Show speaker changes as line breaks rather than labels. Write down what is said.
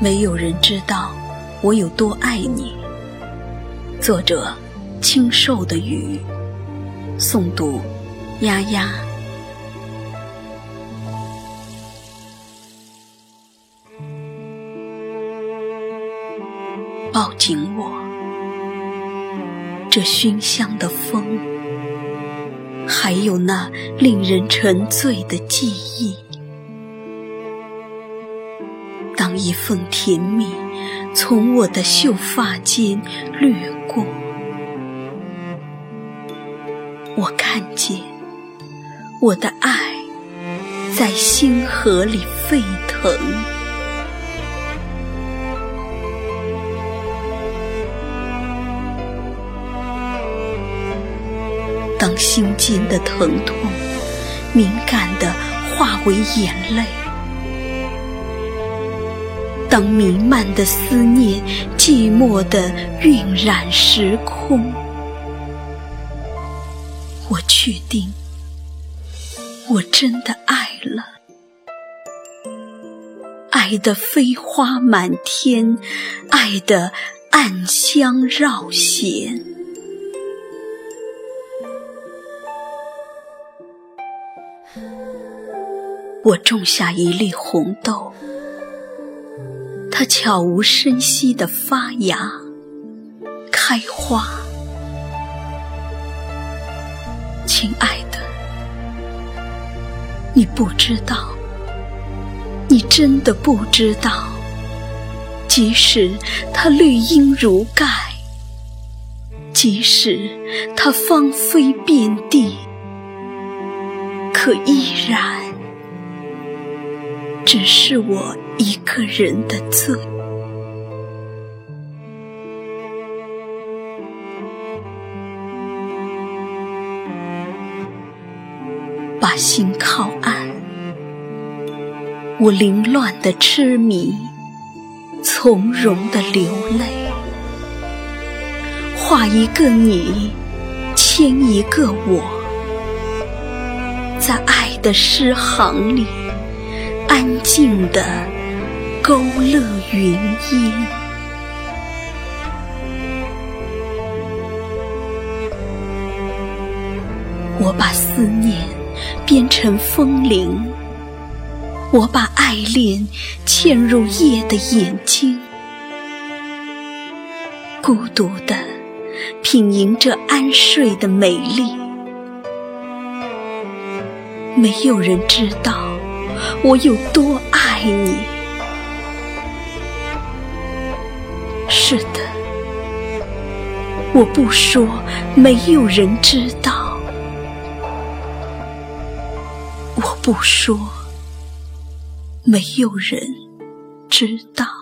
没有人知道我有多爱你。作者：清瘦的雨，诵读：丫丫。抱紧我，这熏香的风，还有那令人沉醉的记忆。当一份甜蜜从我的秀发间掠过，我看见我的爱在星河里沸腾。当心间的疼痛敏感的化为眼泪。当弥漫的思念寂寞的晕染时空，我确定，我真的爱了，爱的飞花满天，爱的暗香绕弦。我种下一粒红豆。它悄无声息地发芽、开花。亲爱的，你不知道，你真的不知道，即使它绿荫如盖，即使它芳菲遍地，可依然。只是我一个人的罪，把心靠岸，我凌乱的痴迷，从容的流泪，画一个你，牵一个我，在爱的诗行里。安静的勾勒云烟，我把思念编成风铃，我把爱恋嵌入夜的眼睛，孤独的品饮着安睡的美丽，没有人知道。我有多爱你？是的，我不说，没有人知道；我不说，没有人知道。